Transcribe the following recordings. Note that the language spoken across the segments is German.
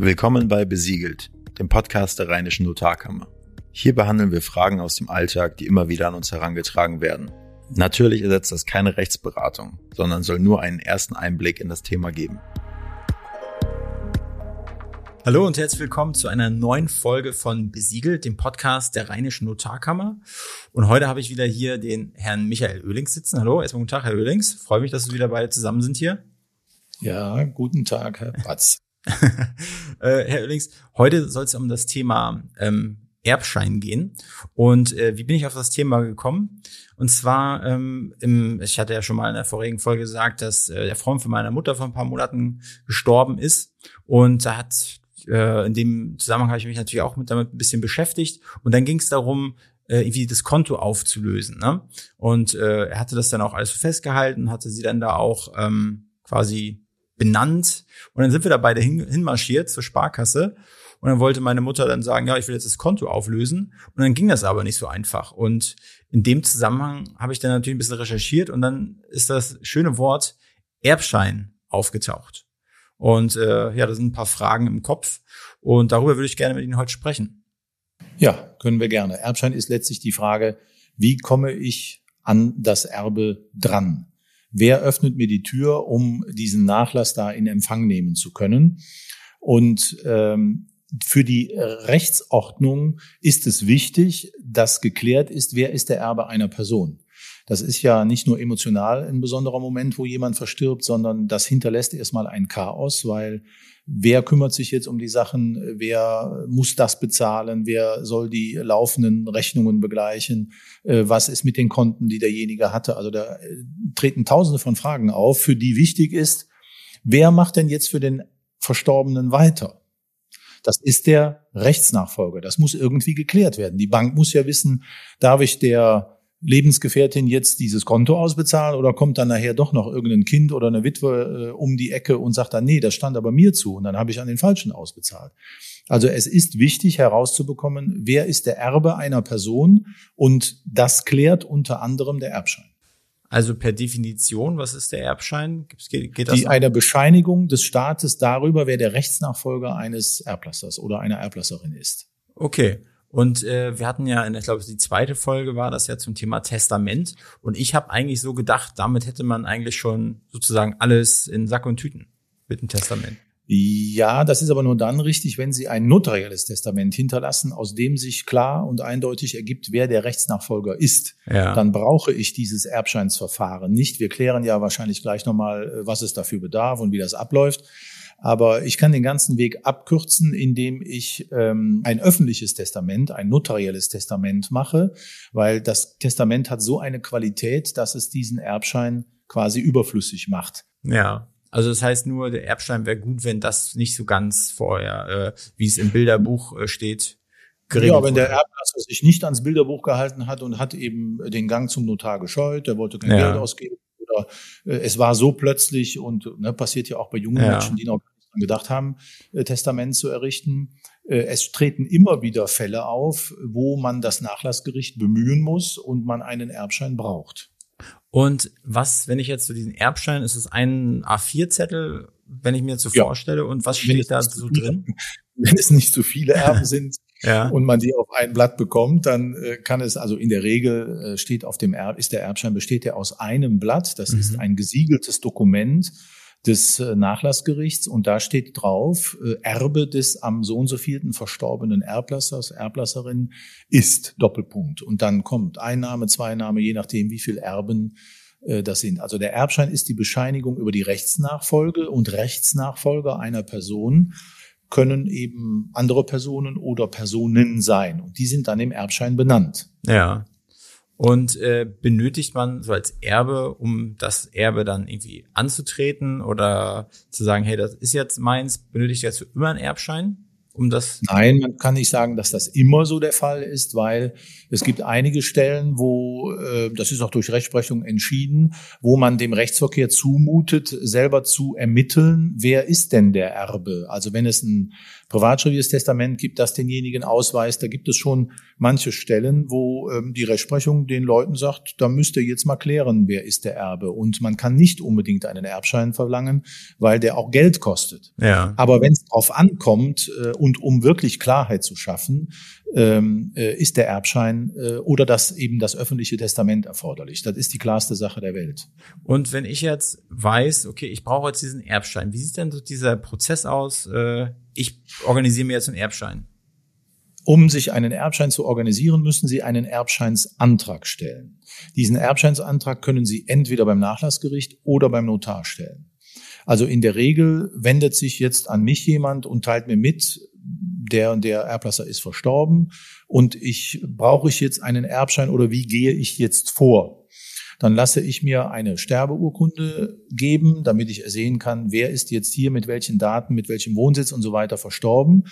Willkommen bei Besiegelt, dem Podcast der Rheinischen Notarkammer. Hier behandeln wir Fragen aus dem Alltag, die immer wieder an uns herangetragen werden. Natürlich ersetzt das keine Rechtsberatung, sondern soll nur einen ersten Einblick in das Thema geben. Hallo und herzlich willkommen zu einer neuen Folge von Besiegelt, dem Podcast der Rheinischen Notarkammer. Und heute habe ich wieder hier den Herrn Michael Oehlings sitzen. Hallo, erstmal guten Tag, Herr Oehlings. Freue mich, dass wir wieder beide zusammen sind hier. Ja, guten Tag, Herr Patz. äh, Herr Oehlings, heute soll es um das Thema ähm, Erbschein gehen. Und äh, wie bin ich auf das Thema gekommen? Und zwar, ähm, im, ich hatte ja schon mal in der vorigen Folge gesagt, dass äh, der Freund von meiner Mutter vor ein paar Monaten gestorben ist. Und da hat äh, in dem Zusammenhang habe ich mich natürlich auch mit damit ein bisschen beschäftigt. Und dann ging es darum, äh, irgendwie das Konto aufzulösen. Ne? Und äh, er hatte das dann auch alles festgehalten, hatte sie dann da auch ähm, quasi benannt. Und dann sind wir da beide hin, hinmarschiert zur Sparkasse. Und dann wollte meine Mutter dann sagen, ja, ich will jetzt das Konto auflösen. Und dann ging das aber nicht so einfach. Und in dem Zusammenhang habe ich dann natürlich ein bisschen recherchiert und dann ist das schöne Wort Erbschein aufgetaucht. Und äh, ja, da sind ein paar Fragen im Kopf. Und darüber würde ich gerne mit Ihnen heute sprechen. Ja, können wir gerne. Erbschein ist letztlich die Frage, wie komme ich an das Erbe dran? Wer öffnet mir die Tür, um diesen Nachlass da in Empfang nehmen zu können. Und ähm, für die Rechtsordnung ist es wichtig, dass geklärt ist, wer ist der Erbe einer Person. Das ist ja nicht nur emotional ein besonderer Moment, wo jemand verstirbt, sondern das hinterlässt erstmal ein Chaos, weil wer kümmert sich jetzt um die Sachen, wer muss das bezahlen, wer soll die laufenden Rechnungen begleichen, äh, was ist mit den Konten, die derjenige hatte. Also da äh, treten tausende von Fragen auf, für die wichtig ist, wer macht denn jetzt für den Verstorbenen weiter? Das ist der Rechtsnachfolger. Das muss irgendwie geklärt werden. Die Bank muss ja wissen, darf ich der Lebensgefährtin jetzt dieses Konto ausbezahlen oder kommt dann nachher doch noch irgendein Kind oder eine Witwe äh, um die Ecke und sagt dann, nee, das stand aber mir zu und dann habe ich an den Falschen ausbezahlt. Also es ist wichtig herauszubekommen, wer ist der Erbe einer Person und das klärt unter anderem der Erbschein. Also per Definition, was ist der Erbschein? Geht, geht das die, eine Bescheinigung des Staates darüber, wer der Rechtsnachfolger eines Erblassers oder einer Erblasserin ist. Okay. Und äh, wir hatten ja, in, ich glaube, die zweite Folge war das ja zum Thema Testament. Und ich habe eigentlich so gedacht, damit hätte man eigentlich schon sozusagen alles in Sack und Tüten mit dem Testament. Ja, das ist aber nur dann richtig, wenn Sie ein notarielles Testament hinterlassen, aus dem sich klar und eindeutig ergibt, wer der Rechtsnachfolger ist. Ja. Dann brauche ich dieses Erbscheinsverfahren nicht. Wir klären ja wahrscheinlich gleich nochmal, äh, was es dafür bedarf und wie das abläuft. Aber ich kann den ganzen Weg abkürzen, indem ich ähm, ein öffentliches Testament, ein notarielles Testament mache, weil das Testament hat so eine Qualität, dass es diesen Erbschein quasi überflüssig macht. Ja. Also das heißt nur, der Erbschein wäre gut, wenn das nicht so ganz vorher, äh, wie es im Bilderbuch äh, steht, geregelt Ja, wenn der Erblasser sich nicht ans Bilderbuch gehalten hat und hat eben den Gang zum Notar gescheut, der wollte kein ja. Geld ausgeben, oder äh, es war so plötzlich und ne, passiert ja auch bei jungen ja. Menschen, die noch gedacht haben, äh, Testament zu errichten. Äh, es treten immer wieder Fälle auf, wo man das Nachlassgericht bemühen muss und man einen Erbschein braucht. Und was, wenn ich jetzt so diesen Erbschein, ist es ein A4-Zettel, wenn ich mir jetzt so ja. vorstelle, und was steht da so drin? Wenn es nicht so viele Erben sind, ja. und man die auf ein Blatt bekommt, dann äh, kann es, also in der Regel äh, steht auf dem Erb, ist der Erbschein, besteht der aus einem Blatt. Das mhm. ist ein gesiegeltes Dokument des äh, Nachlassgerichts und da steht drauf, Erbe des am so und so vielten verstorbenen Erblassers, Erblasserin ist Doppelpunkt. Und dann kommt Einnahme, Zweinahme, je nachdem, wie viel Erben das sind. Also der Erbschein ist die Bescheinigung über die Rechtsnachfolge und Rechtsnachfolger einer Person können eben andere Personen oder Personen sein. Und die sind dann im Erbschein benannt. Ja. Und äh, benötigt man so als Erbe, um das Erbe dann irgendwie anzutreten oder zu sagen, hey, das ist jetzt meins, benötigt jetzt für immer einen Erbschein? Um das? Nein, man kann nicht sagen, dass das immer so der Fall ist, weil es gibt einige Stellen, wo, äh, das ist auch durch Rechtsprechung entschieden, wo man dem Rechtsverkehr zumutet, selber zu ermitteln, wer ist denn der Erbe? Also wenn es ein privatschriftliches Testament gibt, das denjenigen ausweist, da gibt es schon manche Stellen, wo ähm, die Rechtsprechung den Leuten sagt, da müsst ihr jetzt mal klären, wer ist der Erbe. Und man kann nicht unbedingt einen Erbschein verlangen, weil der auch Geld kostet. Ja. Aber wenn es darauf ankommt äh, und um wirklich Klarheit zu schaffen, ähm, äh, ist der Erbschein äh, oder das eben das öffentliche Testament erforderlich. Das ist die klarste Sache der Welt. Und wenn ich jetzt weiß, okay, ich brauche jetzt diesen Erbschein, wie sieht denn so dieser Prozess aus? Äh, ich organisiere mir jetzt einen Erbschein. Um sich einen Erbschein zu organisieren, müssen Sie einen Erbscheinsantrag stellen. Diesen Erbscheinsantrag können Sie entweder beim Nachlassgericht oder beim Notar stellen. Also in der Regel wendet sich jetzt an mich jemand und teilt mir mit, der und der Erblasser ist verstorben und ich brauche ich jetzt einen Erbschein oder wie gehe ich jetzt vor? Dann lasse ich mir eine Sterbeurkunde geben, damit ich sehen kann, wer ist jetzt hier mit welchen Daten, mit welchem Wohnsitz und so weiter verstorben.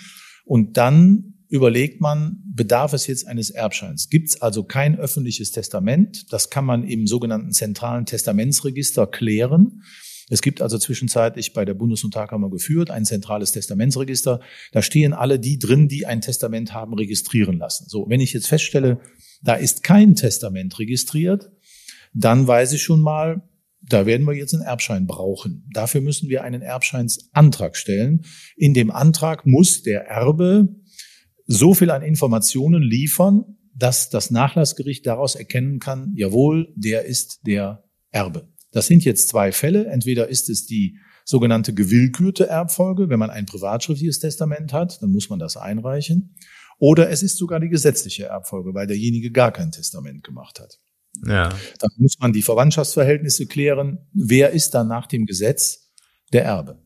Und dann überlegt man, bedarf es jetzt eines Erbscheins? Gibt es also kein öffentliches Testament? Das kann man im sogenannten zentralen Testamentsregister klären. Es gibt also zwischenzeitlich bei der Bundesnotarkammer geführt ein zentrales Testamentsregister. Da stehen alle die drin, die ein Testament haben registrieren lassen. So, wenn ich jetzt feststelle, da ist kein Testament registriert, dann weiß ich schon mal, da werden wir jetzt einen Erbschein brauchen. Dafür müssen wir einen Erbscheinsantrag stellen. In dem Antrag muss der Erbe so viel an Informationen liefern, dass das Nachlassgericht daraus erkennen kann, jawohl, der ist der Erbe. Das sind jetzt zwei Fälle. Entweder ist es die sogenannte gewillkürte Erbfolge, wenn man ein privatschriftliches Testament hat, dann muss man das einreichen. Oder es ist sogar die gesetzliche Erbfolge, weil derjenige gar kein Testament gemacht hat. Ja. Dann muss man die Verwandtschaftsverhältnisse klären. Wer ist dann nach dem Gesetz der Erbe?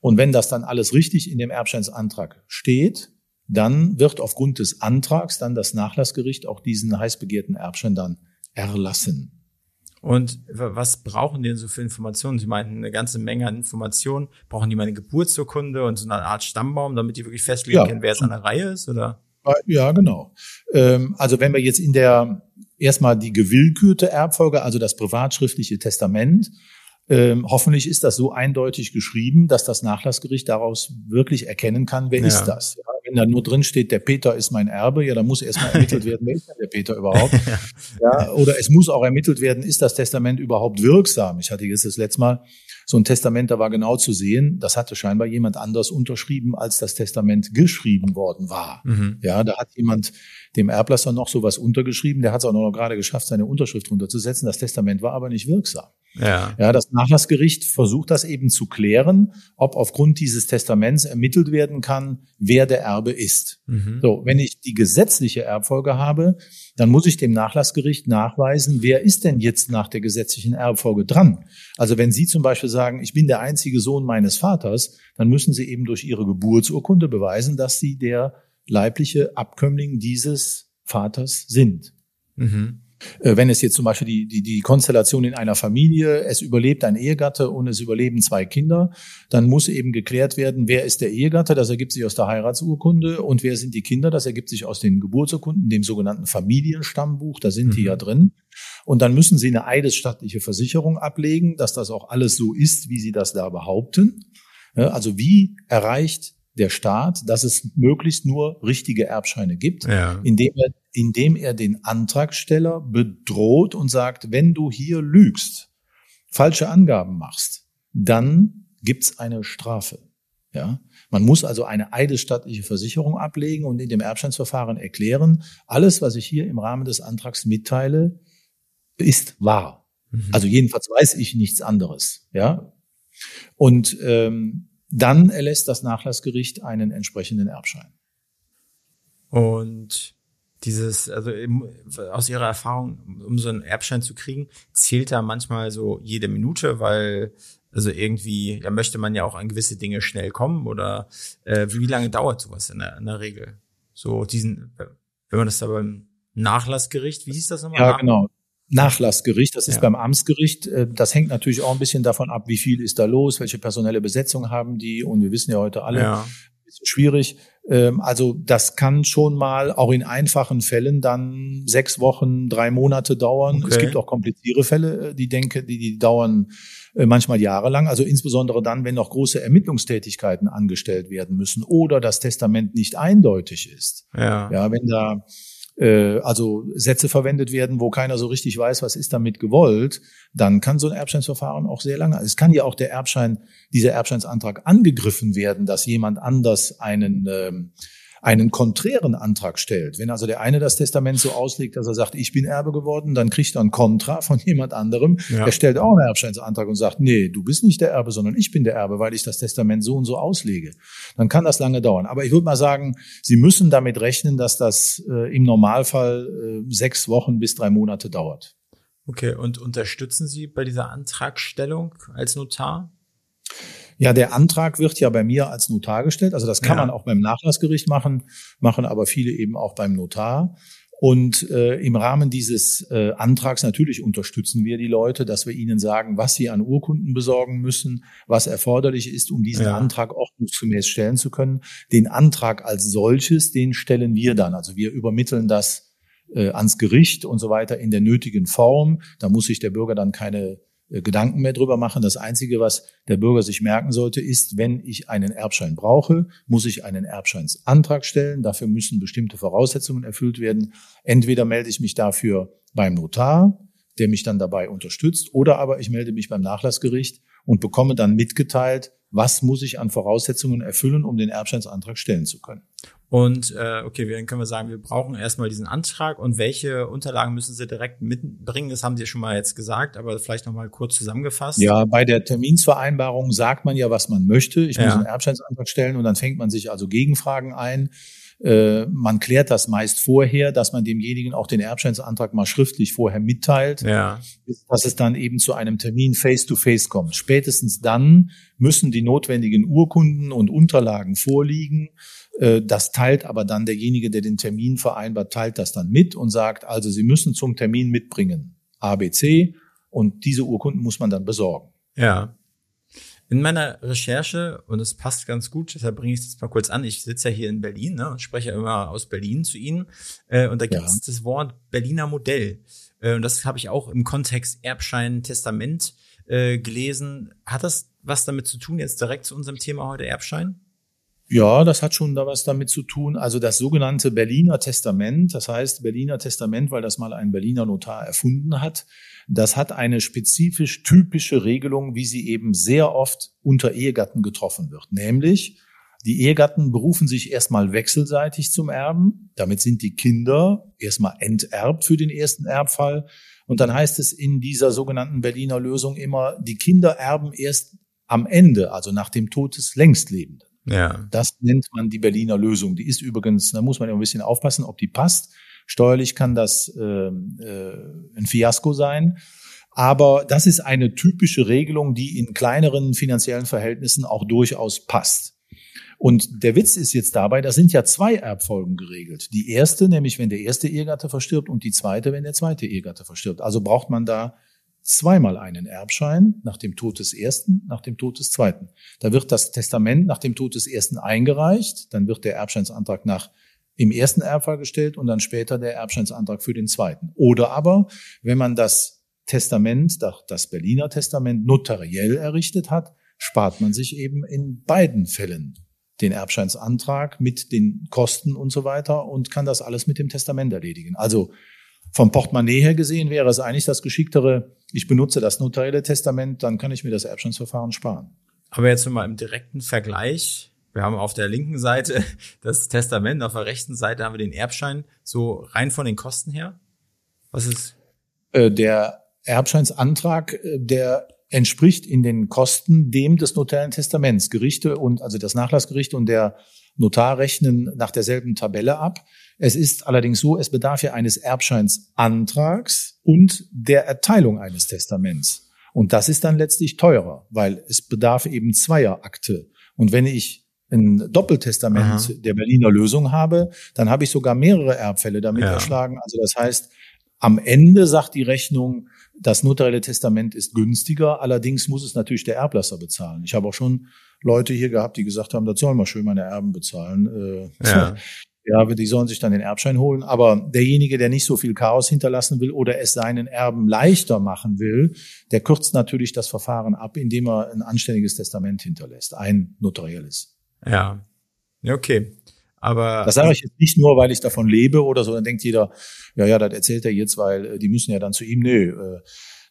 Und wenn das dann alles richtig in dem Erbscheinsantrag steht, dann wird aufgrund des Antrags dann das Nachlassgericht auch diesen heiß begehrten Erbschein dann erlassen. Und was brauchen die denn so für Informationen? Sie meinten eine ganze Menge an Informationen. Brauchen die mal eine Geburtsurkunde und so eine Art Stammbaum, damit die wirklich festlegen Ja. können, wer jetzt an der Reihe ist? Oder? Ja, genau. Ähm, Also wenn wir jetzt in der erstmal die gewillkürte Erbfolge, also das privatschriftliche Testament, ähm, hoffentlich ist das so eindeutig geschrieben, dass das Nachlassgericht daraus wirklich erkennen kann, wer Ja. ist das. Ja, wenn da nur drin steht, der Peter ist mein Erbe, ja, dann muss erstmal ermittelt werden, wer ist denn der Peter überhaupt? Ja, oder es muss auch ermittelt werden, ist das Testament überhaupt wirksam? Ich hatte jetzt das letzte Mal so ein Testament, da war genau zu sehen, das hatte scheinbar jemand anders unterschrieben, als das Testament geschrieben worden war. Mhm. Ja, da hat jemand dem Erblasser noch sowas untergeschrieben, der hat es auch noch gerade geschafft, seine Unterschrift runterzusetzen. Das Testament war aber nicht wirksam. Ja. Ja, das Nachlassgericht versucht das eben zu klären, ob aufgrund dieses Testaments ermittelt werden kann, wer der Erbe ist. Mhm. So, wenn ich die gesetzliche Erbfolge habe, dann muss ich dem Nachlassgericht nachweisen, wer ist denn jetzt nach der gesetzlichen Erbfolge dran? Also wenn Sie zum Beispiel sagen, ich bin der einzige Sohn meines Vaters, dann müssen Sie eben durch Ihre Geburtsurkunde beweisen, dass Sie der leibliche Abkömmling dieses Vaters sind. Mhm. Äh, Wenn es jetzt zum Beispiel die, die, die Konstellation in einer Familie, es überlebt ein Ehegatte und es überleben zwei Kinder, dann muss eben geklärt werden, wer ist der Ehegatte, das ergibt sich aus der Heiratsurkunde und wer sind die Kinder, das ergibt sich aus den Geburtsurkunden, dem sogenannten Familienstammbuch, da sind die Mhm. ja drin. Und dann müssen sie eine eidesstattliche Versicherung ablegen, dass das auch alles so ist, wie sie das da behaupten. Also wie erreicht der Staat, dass es möglichst nur richtige Erbscheine gibt? Ja. indem er, indem er den Antragsteller bedroht und sagt, wenn du hier lügst, falsche Angaben machst, dann gibt's eine Strafe. Ja, man muss also eine eidesstattliche Versicherung ablegen und in dem Erbscheinsverfahren erklären, alles, was ich hier im Rahmen des Antrags mitteile, ist wahr. Mhm. Also jedenfalls weiß ich nichts anderes. Ja, und ähm, dann erlässt das Nachlassgericht einen entsprechenden Erbschein. Und dieses, also aus Ihrer Erfahrung, um so einen Erbschein zu kriegen, zählt da manchmal so jede Minute, weil also irgendwie, ja, möchte man ja auch an gewisse Dinge schnell kommen oder äh, wie lange dauert sowas in der, in der Regel? So diesen, wenn man das da beim Nachlassgericht, wie hieß das nochmal? Ja, genau. Nachlassgericht, das ist Ja. beim Amtsgericht. Äh, Das hängt natürlich auch ein bisschen davon ab, wie viel ist da los, welche personelle Besetzung haben die. Und wir wissen ja heute alle, Ja, schwierig. Ähm, also das kann schon mal auch in einfachen Fällen dann sechs Wochen, drei Monate dauern. Okay. Es gibt auch komplizierte Fälle, äh, die denke, die, die dauern äh, manchmal jahrelang. Also insbesondere dann, wenn noch große Ermittlungstätigkeiten angestellt werden müssen oder das Testament nicht eindeutig ist. Ja, ja wenn da äh, also Sätze verwendet werden, wo keiner so richtig weiß, was ist damit gewollt, dann kann so ein Erbscheinsverfahren auch sehr lange. Es kann ja auch der Erbschein, dieser Erbscheinsantrag angegriffen werden, dass jemand anders einen ähm, einen konträren Antrag stellt, wenn also der eine das Testament so auslegt, dass er sagt, ich bin Erbe geworden, dann kriegt er ein Kontra von jemand anderem. Ja. Er stellt auch einen Erbscheinsantrag und sagt, nee, du bist nicht der Erbe, sondern ich bin der Erbe, weil ich das Testament so und so auslege. Dann kann das lange dauern. Aber ich würde mal sagen, Sie müssen damit rechnen, dass das äh, im Normalfall äh, sechs Wochen bis drei Monate dauert. Okay, und unterstützen Sie bei dieser Antragstellung als Notar? Ja, der Antrag wird ja bei mir als Notar gestellt. Also das kann ja. man auch beim Nachlassgericht machen, machen aber viele eben auch beim Notar. Und äh, im Rahmen dieses äh, Antrags natürlich unterstützen wir die Leute, dass wir ihnen sagen, was sie an Urkunden besorgen müssen, was erforderlich ist, um diesen ja. Antrag ordnungsgemäß stellen zu können. Den Antrag als solches, den stellen wir dann. Also wir übermitteln das äh, ans Gericht und so weiter in der nötigen Form. Da muss sich der Bürger dann keine Gedanken mehr drüber machen. Das Einzige, was der Bürger sich merken sollte, ist, wenn ich einen Erbschein brauche, muss ich einen Erbscheinsantrag stellen. Dafür müssen bestimmte Voraussetzungen erfüllt werden. Entweder melde ich mich dafür beim Notar, der mich dann dabei unterstützt, oder aber ich melde mich beim Nachlassgericht und bekomme dann mitgeteilt, was muss ich an Voraussetzungen erfüllen, um den Erbscheinsantrag stellen zu können. Und äh, okay, dann können wir sagen, wir brauchen erstmal diesen Antrag und welche Unterlagen müssen Sie direkt mitbringen? Das haben Sie schon mal jetzt gesagt, aber vielleicht nochmal kurz zusammengefasst. Ja, bei der Terminsvereinbarung sagt man ja, was man möchte. Ich muss einen Erbscheinsantrag stellen und dann fängt man sich also Gegenfragen ein. Äh, man klärt das meist vorher, dass man demjenigen auch den Erbscheinsantrag mal schriftlich vorher mitteilt, ja. dass es dann eben zu einem Termin face-to-face -face kommt. Spätestens dann müssen die notwendigen Urkunden und Unterlagen vorliegen. Äh, das teilt aber dann derjenige, der den Termin vereinbart, teilt das dann mit und sagt, also Sie müssen zum Termin mitbringen ABC und diese Urkunden muss man dann besorgen. Ja. In meiner Recherche, und es passt ganz gut, deshalb bringe ich es mal kurz an, ich sitze ja hier in Berlin ne, und spreche ja immer aus Berlin zu Ihnen. Äh, und da gibt es ja. das Wort Berliner Modell. Äh, und das habe ich auch im Kontext Erbschein, Testament äh, gelesen. Hat das was damit zu tun, jetzt direkt zu unserem Thema heute Erbschein? Ja, das hat schon da was damit zu tun. Also das sogenannte Berliner Testament, das heißt Berliner Testament, weil das mal ein Berliner Notar erfunden hat, das hat eine spezifisch typische Regelung, wie sie eben sehr oft unter Ehegatten getroffen wird. Nämlich, die Ehegatten berufen sich erstmal wechselseitig zum Erben. Damit sind die Kinder erstmal enterbt für den ersten Erbfall. Und dann heißt es in dieser sogenannten Berliner Lösung immer, die Kinder erben erst am Ende, also nach dem Tod des Längstlebenden. Ja. Das nennt man die Berliner Lösung. Die ist übrigens, da muss man ja ein bisschen aufpassen, ob die passt. Steuerlich kann das äh, äh, ein Fiasko sein. Aber das ist eine typische Regelung, die in kleineren finanziellen Verhältnissen auch durchaus passt. Und der Witz ist jetzt dabei, da sind ja zwei Erbfolgen geregelt. Die erste, nämlich wenn der erste Ehegatte verstirbt und die zweite, wenn der zweite Ehegatte verstirbt. Also braucht man da zweimal einen Erbschein nach dem Tod des ersten, nach dem Tod des zweiten. Da wird das Testament nach dem Tod des ersten eingereicht, dann wird der Erbscheinsantrag nach im ersten Erbfall gestellt und dann später der Erbscheinsantrag für den zweiten. Oder aber, wenn man das Testament, das Berliner Testament notariell errichtet hat, spart man sich eben in beiden Fällen den Erbscheinsantrag mit den Kosten und so weiter und kann das alles mit dem Testament erledigen. Also vom Portemonnaie her gesehen wäre es eigentlich das Geschicktere, ich benutze das notarielle Testament, dann kann ich mir das Erbschaftsverfahren sparen. Aber jetzt mal im direkten Vergleich. Wir haben auf der linken Seite das Testament, auf der rechten Seite haben wir den Erbschein. So rein von den Kosten her? Was ist? Äh, der Erbscheinsantrag, äh, der entspricht in den Kosten dem des notariellen Testaments. Gerichte und, also das Nachlassgericht und der Notar rechnen nach derselben Tabelle ab. Es ist allerdings so, es bedarf ja eines Erbscheinsantrags und der Erteilung eines Testaments. Und das ist dann letztlich teurer, weil es bedarf eben zweier Akte. Und wenn ich ein Doppeltestament Aha. der Berliner Lösung habe, dann habe ich sogar mehrere Erbfälle damit ja. erschlagen. Also das heißt, am Ende sagt die Rechnung, das notarielle Testament ist günstiger, allerdings muss es natürlich der Erblasser bezahlen. Ich habe auch schon Leute hier gehabt, die gesagt haben, das sollen wir schön meine Erben bezahlen. Äh, ja. Ja, die sollen sich dann den Erbschein holen. Aber derjenige, der nicht so viel Chaos hinterlassen will oder es seinen Erben leichter machen will, der kürzt natürlich das Verfahren ab, indem er ein anständiges Testament hinterlässt, ein notarielles. Ja, okay. Aber das sage ich jetzt nicht nur, weil ich davon lebe oder so. Dann denkt jeder, ja, ja, das erzählt er jetzt, weil äh, die müssen ja dann zu ihm. Nö, äh,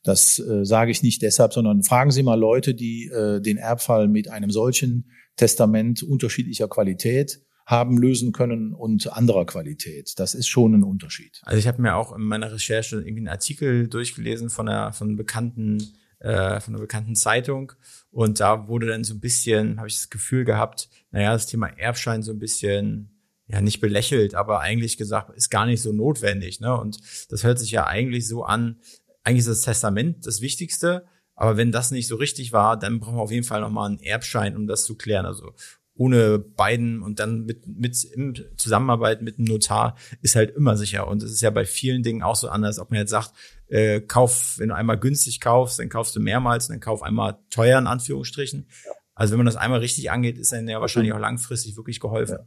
das äh, sage ich nicht deshalb, sondern fragen Sie mal Leute, die den Erbfall mit einem solchen Testament unterschiedlicher Qualität haben lösen können und anderer Qualität. Das ist schon ein Unterschied. Also ich habe mir auch in meiner Recherche irgendwie einen Artikel durchgelesen von einer von bekannten äh, von einer bekannten Zeitung und da wurde dann so ein bisschen, habe ich das Gefühl gehabt, naja, das Thema Erbschein so ein bisschen ja nicht belächelt, aber eigentlich gesagt, ist gar nicht so notwendig. Ne? Und das hört sich ja eigentlich so an, eigentlich ist das Testament das Wichtigste, aber wenn das nicht so richtig war, dann brauchen wir auf jeden Fall nochmal einen Erbschein, um das zu klären. Also ohne beiden und dann mit, mit in Zusammenarbeit mit einem Notar ist halt immer sicher. Und es ist ja bei vielen Dingen auch so anders, ob man jetzt sagt, äh, kauf, wenn du einmal günstig kaufst, dann kaufst du mehrmals, dann kauf einmal teuer in Anführungsstrichen. Also wenn man das einmal richtig angeht, ist dann ja wahrscheinlich auch langfristig wirklich geholfen.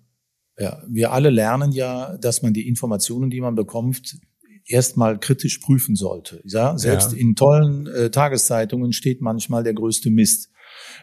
Ja. ja, wir alle lernen ja, dass man die Informationen, die man bekommt, erstmal kritisch prüfen sollte. Ja, selbst ja. in tollen äh, Tageszeitungen steht manchmal der größte Mist.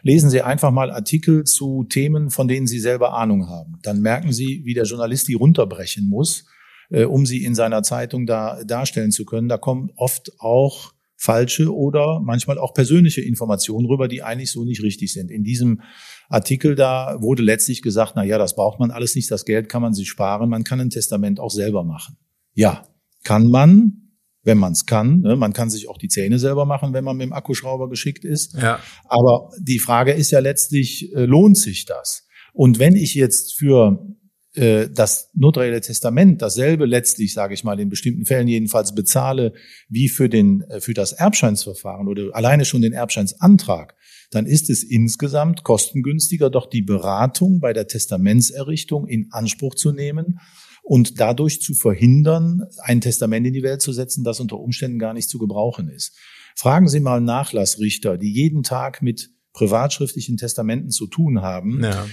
Lesen Sie einfach mal Artikel zu Themen, von denen Sie selber Ahnung haben. Dann merken Sie, wie der Journalist die runterbrechen muss, äh, um sie in seiner Zeitung da darstellen zu können. Da kommen oft auch falsche oder manchmal auch persönliche Informationen rüber, die eigentlich so nicht richtig sind. In diesem Artikel da wurde letztlich gesagt, na ja, das braucht man alles nicht, das Geld kann man sich sparen, man kann ein Testament auch selber machen. Ja, kann man, wenn man es kann. Ne? Man kann sich auch die Zähne selber machen, wenn man mit dem Akkuschrauber geschickt ist. Ja. Aber die Frage ist ja letztlich, äh, lohnt sich das? Und wenn ich jetzt für äh, das notarielle Testament dasselbe letztlich, sage ich mal, in bestimmten Fällen jedenfalls bezahle wie für den äh, für das Erbscheinsverfahren oder alleine schon den Erbscheinsantrag, dann ist es insgesamt kostengünstiger, doch die Beratung bei der Testamentserrichtung in Anspruch zu nehmen und dadurch zu verhindern, ein Testament in die Welt zu setzen, das unter Umständen gar nicht zu gebrauchen ist. Fragen Sie mal Nachlassrichter, die jeden Tag mit privatschriftlichen Testamenten zu tun haben. Ja.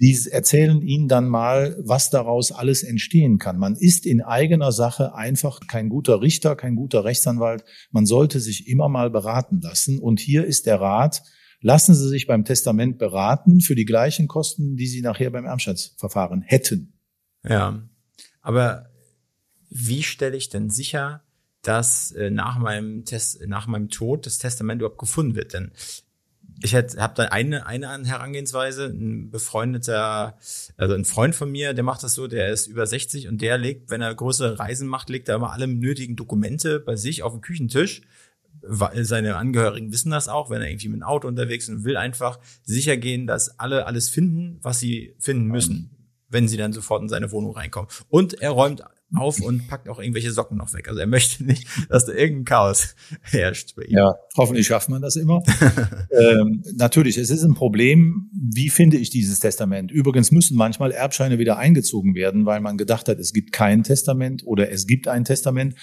Die erzählen Ihnen dann mal, was daraus alles entstehen kann. Man ist in eigener Sache einfach kein guter Richter, kein guter Rechtsanwalt. Man sollte sich immer mal beraten lassen. Und hier ist der Rat, lassen Sie sich beim Testament beraten für die gleichen Kosten, die Sie nachher beim Erbschaftsverfahren hätten. Ja, aber wie stelle ich denn sicher, dass äh, nach meinem Test, nach meinem Tod das Testament überhaupt gefunden wird? Denn ich habe da eine, eine Herangehensweise, ein befreundeter, also ein Freund von mir, der macht das so, der ist über 60 und der legt, wenn er größere Reisen macht, legt er immer alle nötigen Dokumente bei sich auf den Küchentisch. Seine Angehörigen wissen das auch, wenn er irgendwie mit dem Auto unterwegs ist und will einfach sicher gehen, dass alle alles finden, was sie finden müssen wenn sie dann sofort in seine Wohnung reinkommen. Und er räumt auf und packt auch irgendwelche Socken noch weg. Also er möchte nicht, dass da irgendein Chaos herrscht bei ihm. Ja, hoffentlich schafft man das immer. ähm, natürlich, es ist ein Problem, wie finde ich dieses Testament? Übrigens müssen manchmal Erbscheine wieder eingezogen werden, weil man gedacht hat, es gibt kein Testament oder es gibt ein Testament.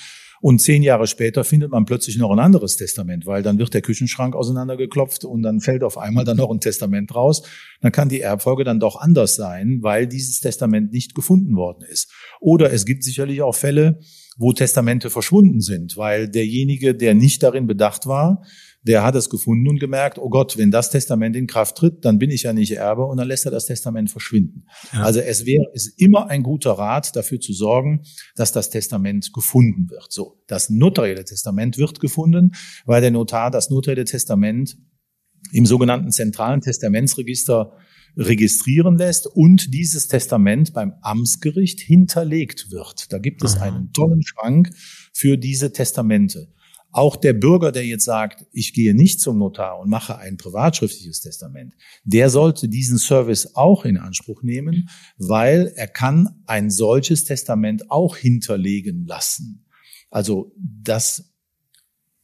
Und zehn Jahre später findet man plötzlich noch ein anderes Testament, weil dann wird der Küchenschrank auseinandergeklopft und dann fällt auf einmal dann noch ein Testament raus. Dann kann die Erbfolge dann doch anders sein, weil dieses Testament nicht gefunden worden ist. Oder es gibt sicherlich auch Fälle, wo Testamente verschwunden sind, weil derjenige, der nicht darin bedacht war, der hat es gefunden und gemerkt, oh Gott, wenn das Testament in Kraft tritt, dann bin ich ja nicht Erbe und dann lässt er das Testament verschwinden. Ja. Also es wäre, es ist immer ein guter Rat, dafür zu sorgen, dass das Testament gefunden wird. So. Das notarielle Testament wird gefunden, weil der Notar das notarielle Testament im sogenannten zentralen Testamentsregister registrieren lässt und dieses Testament beim Amtsgericht hinterlegt wird. Da gibt es einen tollen Schrank für diese Testamente. Auch der Bürger, der jetzt sagt, ich gehe nicht zum Notar und mache ein privatschriftliches Testament, der sollte diesen Service auch in Anspruch nehmen, weil er kann ein solches Testament auch hinterlegen lassen. Also das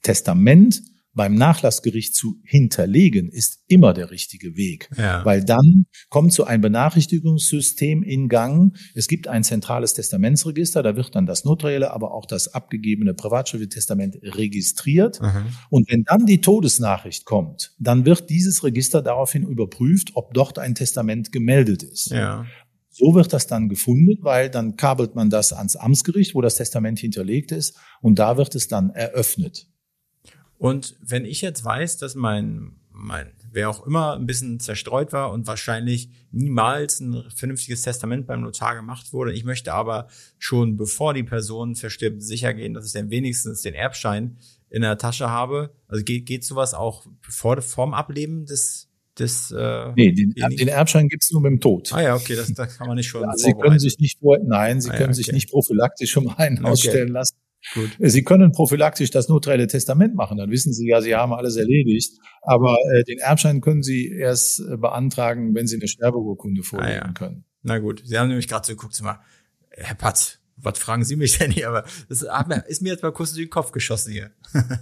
Testament beim Nachlassgericht zu hinterlegen, ist immer der richtige Weg. Ja. Weil dann kommt so ein Benachrichtigungssystem in Gang. Es gibt ein zentrales Testamentsregister, da wird dann das notarielle, aber auch das abgegebene privatschriftliche Testament registriert. Mhm. Und wenn dann die Todesnachricht kommt, dann wird dieses Register daraufhin überprüft, ob dort ein Testament gemeldet ist. Ja. So wird das dann gefunden, weil dann kabelt man das ans Amtsgericht, wo das Testament hinterlegt ist, und da wird es dann eröffnet. Und wenn ich jetzt weiß, dass mein, mein, wer auch immer ein bisschen zerstreut war und wahrscheinlich niemals ein vernünftiges Testament beim Notar gemacht wurde, ich möchte aber schon bevor die Person verstirbt sicher gehen, dass ich dann wenigstens den Erbschein in der Tasche habe. Also geht, geht sowas auch vor, vorm Ableben des, des äh, Nee, den, den Erbschein gibt's nur mit dem Tod. Ah ja, okay, das, das kann man nicht schon. Ja, Sie können sich nicht nein, Sie Ah ja, können sich okay. nicht prophylaktisch mal einen Okay. ausstellen lassen. Gut. Sie können prophylaktisch das notarielle Testament machen, dann wissen Sie ja, Sie haben alles erledigt. Aber äh, den Erbschein können Sie erst äh, beantragen, wenn Sie eine Sterbeurkunde vorlegen Ah ja. können. Na gut, Sie haben nämlich gerade so geguckt, mal, Herr Patz, was fragen Sie mich denn hier? Aber das mir- ist mir jetzt mal kurz in den Kopf geschossen hier.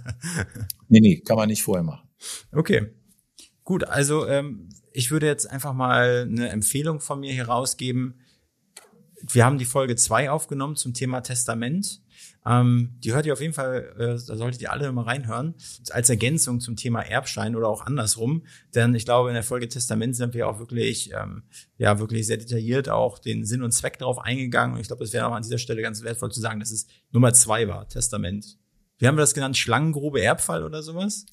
Nee, nee, kann man nicht vorher machen. Okay. Gut, also ähm, ich würde jetzt einfach mal eine Empfehlung von mir hier rausgeben. Wir haben die Folge zwei aufgenommen zum Thema Testament. Ähm, die hört ihr auf jeden Fall, äh, da solltet ihr alle mal reinhören, als Ergänzung zum Thema Erbschein oder auch andersrum. Denn ich glaube, in der Folge Testament sind wir auch wirklich, ähm, ja, wirklich sehr detailliert auch den Sinn und Zweck darauf eingegangen. Und ich glaube, es wäre auch an dieser Stelle ganz wertvoll zu sagen, dass es Nummer zwei war, Testament. Wie haben wir das genannt? Schlangengrube Erbfall oder sowas?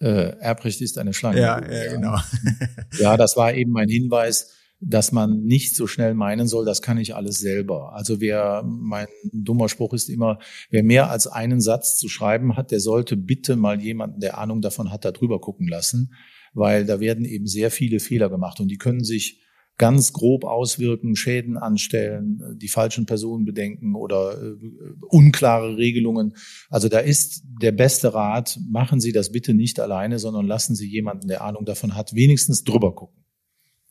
Äh, Erbrecht ist eine Schlange. Ja, ja, genau. Ja, das war eben mein Hinweis, dass man nicht so schnell meinen soll, das kann ich alles selber. Also wer, mein dummer Spruch ist immer, wer mehr als einen Satz zu schreiben hat, der sollte bitte mal jemanden, der Ahnung davon hat, da drüber gucken lassen, weil da werden eben sehr viele Fehler gemacht und die können sich ganz grob auswirken, Schäden anstellen, die falschen Personen bedenken oder äh, unklare Regelungen. Also da ist der beste Rat, machen Sie das bitte nicht alleine, sondern lassen Sie jemanden, der Ahnung davon hat, wenigstens drüber gucken.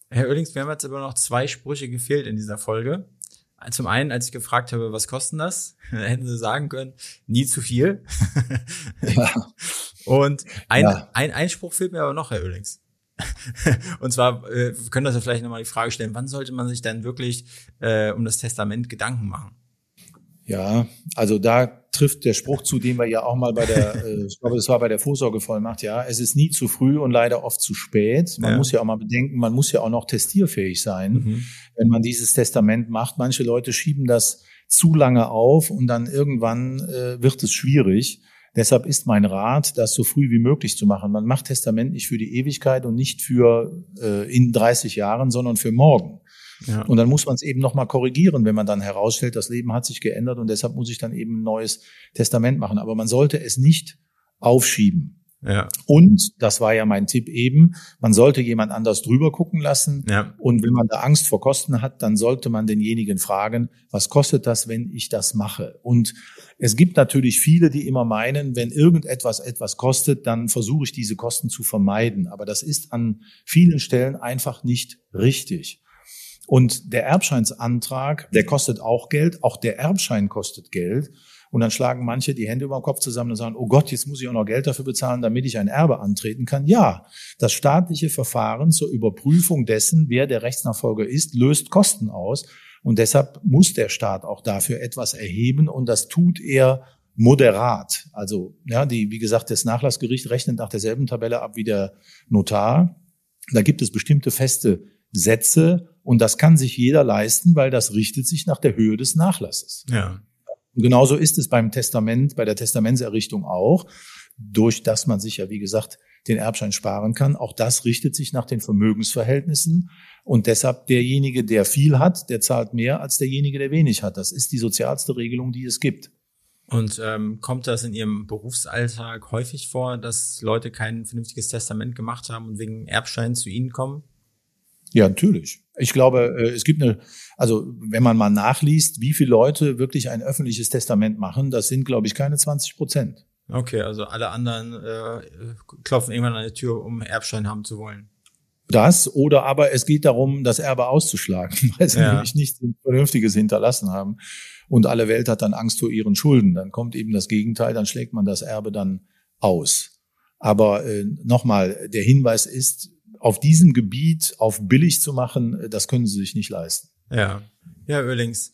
Herr Oellings, wir haben jetzt aber noch zwei Sprüche gefehlt in dieser Folge. Zum einen, als ich gefragt habe, was kosten das, hätten Sie sagen können, nie zu viel. Ja. Und ein, Ja. ein, ein Spruch fehlt mir aber noch, Herr Oellings. Und zwar, äh, wir können das ja vielleicht nochmal die Frage stellen, wann sollte man sich denn wirklich äh, um das Testament Gedanken machen? Ja, also da trifft der Spruch zu, den wir ja auch mal bei der, äh, ich glaube, das war bei der Vorsorgevollmacht, ja, es ist nie zu früh und leider oft zu spät. Man Ja. muss ja auch mal bedenken, man muss ja auch noch testierfähig sein, Mhm. wenn man dieses Testament macht. Manche Leute schieben das zu lange auf und dann irgendwann äh, wird es schwierig. Deshalb ist mein Rat, das so früh wie möglich zu machen. Man macht Testament nicht für die Ewigkeit und nicht für äh, in 30 Jahren, sondern für morgen. Ja. Und dann muss man es eben nochmal korrigieren, wenn man dann herausstellt, das Leben hat sich geändert und deshalb muss ich dann eben ein neues Testament machen. Aber man sollte es nicht aufschieben. ja, Und, das war ja mein Tipp eben, man sollte jemand anders drüber gucken lassen. ja, Und wenn man da Angst vor Kosten hat, dann sollte man denjenigen fragen, was kostet das, wenn ich das mache? Und es gibt natürlich viele, die immer meinen, wenn irgendetwas etwas kostet, dann versuche ich diese Kosten zu vermeiden. Aber das ist an vielen Stellen einfach nicht richtig. Und der Erbscheinsantrag, der kostet auch Geld, auch der Erbschein kostet Geld. Und dann schlagen manche die Hände über den Kopf zusammen und sagen, oh Gott, jetzt muss ich auch noch Geld dafür bezahlen, damit ich ein Erbe antreten kann. Ja, das staatliche Verfahren zur Überprüfung dessen, wer der Rechtsnachfolger ist, löst Kosten aus. Und deshalb muss der Staat auch dafür etwas erheben. Und das tut er moderat. Also, ja, die, wie gesagt, das Nachlassgericht rechnet nach derselben Tabelle ab wie der Notar. Da gibt es bestimmte feste Sätze und das kann sich jeder leisten, weil das richtet sich nach der Höhe des Nachlasses. ja. Und genauso ist es beim Testament, bei der Testamentserrichtung auch, durch das man sich ja, wie gesagt, den Erbschein sparen kann. Auch das richtet sich nach den Vermögensverhältnissen. Und deshalb derjenige, der viel hat, der zahlt mehr als derjenige, der wenig hat. Das ist die sozialste Regelung, die es gibt. Und ähm, kommt das in Ihrem Berufsalltag häufig vor, dass Leute kein vernünftiges Testament gemacht haben und wegen Erbschein zu Ihnen kommen? Ja, natürlich. Ich glaube, äh, es gibt eine, also wenn man mal nachliest, wie viele Leute wirklich ein öffentliches Testament machen, das sind, glaube ich, keine 20 Prozent. Okay, also alle anderen äh, klopfen irgendwann an die Tür, um Erbschein haben zu wollen. Das oder aber es geht darum, das Erbe auszuschlagen, weil sie Ja. nämlich nichts Vernünftiges hinterlassen haben. Und alle Welt hat dann Angst vor ihren Schulden. Dann kommt eben das Gegenteil, dann schlägt man das Erbe dann aus. Aber äh, nochmal, der Hinweis ist, auf diesem Gebiet auf billig zu machen, das können Sie sich nicht leisten. Ja, ja, Oerlings.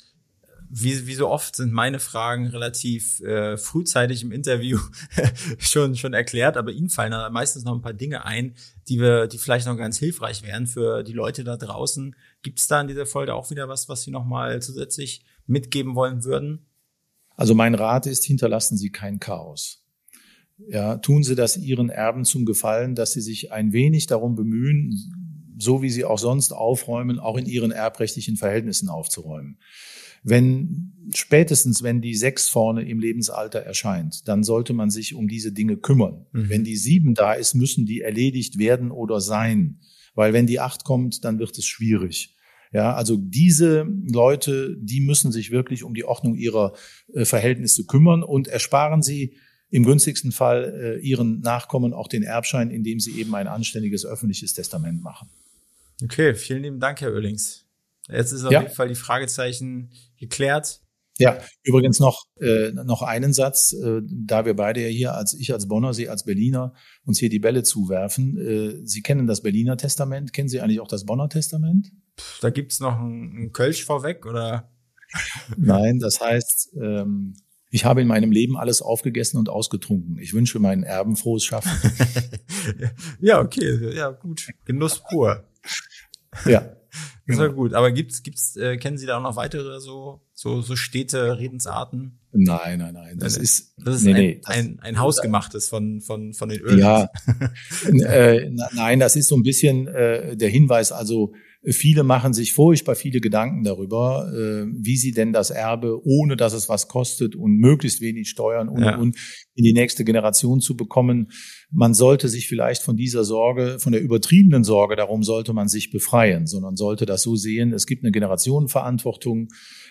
Wie, wie so oft sind meine Fragen relativ äh, frühzeitig im Interview schon schon erklärt, aber Ihnen fallen da meistens noch ein paar Dinge ein, die wir, die vielleicht noch ganz hilfreich wären für die Leute da draußen. Gibt es da in dieser Folge auch wieder was, was Sie noch mal zusätzlich mitgeben wollen würden? Also mein Rat ist, hinterlassen Sie kein Chaos. Ja, tun Sie das Ihren Erben zum Gefallen, dass Sie sich ein wenig darum bemühen, so wie Sie auch sonst aufräumen, auch in Ihren erbrechtlichen Verhältnissen aufzuräumen. Wenn spätestens, wenn die sechs vorne im Lebensalter erscheint, dann sollte man sich um diese Dinge kümmern. Mhm. Wenn die sieben da ist, müssen die erledigt werden oder sein. Weil wenn die acht kommt, dann wird es schwierig. Ja, also diese Leute, die müssen sich wirklich um die Ordnung ihrer äh, Verhältnisse kümmern und ersparen sie im günstigsten Fall äh, ihren Nachkommen auch den Erbschein, indem sie eben ein anständiges öffentliches Testament machen. Okay, vielen lieben Dank, Herr Oellings. Jetzt ist auf ja. jeden Fall die Fragezeichen geklärt. Ja, übrigens noch äh, noch einen Satz, äh, da wir beide ja hier als ich als Bonner, Sie als Berliner uns hier die Bälle zuwerfen. Äh, Sie kennen das Berliner Testament, kennen Sie eigentlich auch das Bonner Testament? Da gibt's noch einen Kölsch vorweg oder? Nein, das heißt, ähm, ich habe in meinem Leben alles aufgegessen und ausgetrunken. Ich wünsche meinen Erben frohes Schaffen. ja, okay, ja gut, Genuss pur. Ja. Das war gut. Aber gibt's, gibt's, äh, kennen Sie da auch noch weitere so, so, so Städte, Redensarten? Nein, nein, nein. Das ist, das ist nee, ein, nee, das, ein, ein hausgemachtes von, von, von den Ölen. Ja. äh, nein, das ist so ein bisschen äh, der Hinweis. Also Viele machen sich furchtbar viele Gedanken darüber, äh, wie sie denn das Erbe, ohne dass es was kostet und möglichst wenig Steuern und, ja. und in die nächste Generation zu bekommen. Man sollte sich vielleicht von dieser Sorge, von der übertriebenen Sorge darum sollte man sich befreien, sondern sollte das so sehen, es gibt eine Generationenverantwortung.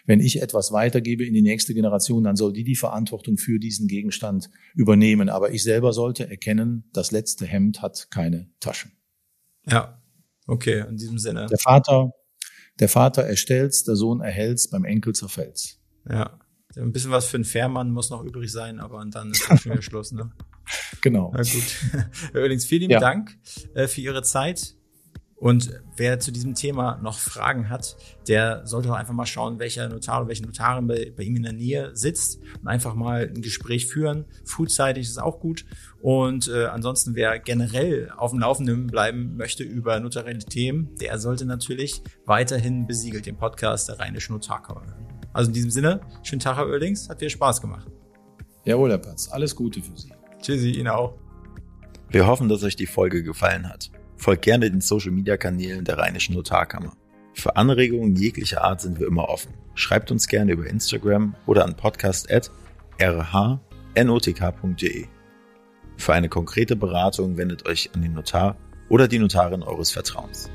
Wenn ich etwas weitergebe in die nächste Generation, dann soll die die Verantwortung für diesen Gegenstand übernehmen. Aber ich selber sollte erkennen, das letzte Hemd hat keine Taschen. Ja, Okay, in diesem Sinne. Der Vater, der Vater erstellt's, der Sohn erhält's, beim Enkel zerfällt's. Ja. Ein bisschen was für einen Fährmann muss noch übrig sein, aber dann ist schon wieder Schluss, ne? Genau. Na gut. Herr Oehlings, vielen lieben ja. Dank äh, für Ihre Zeit. Und wer zu diesem Thema noch Fragen hat, der sollte doch einfach mal schauen, welcher Notar oder welche Notarin bei, bei, ihm in der Nähe sitzt und einfach mal ein Gespräch führen. Frühzeitig ist auch gut. Und äh, ansonsten, wer generell auf dem Laufenden bleiben möchte über notarielle Themen, der sollte natürlich weiterhin besiegelt den Podcast der Rheinischen Notarkammer hören. Also in diesem Sinne, schönen Tag, Herr Oerdings, hat viel Spaß gemacht. Jawohl, Herr Patz, alles Gute für Sie. Tschüssi, Ihnen auch. Wir hoffen, dass euch die Folge gefallen hat. Folgt gerne den Social Media Kanälen der Rheinischen Notarkammer. Für Anregungen jeglicher Art sind wir immer offen. Schreibt uns gerne über Instagram oder an podcast.rhnotk.de. Für eine konkrete Beratung wendet euch an den Notar oder die Notarin eures Vertrauens.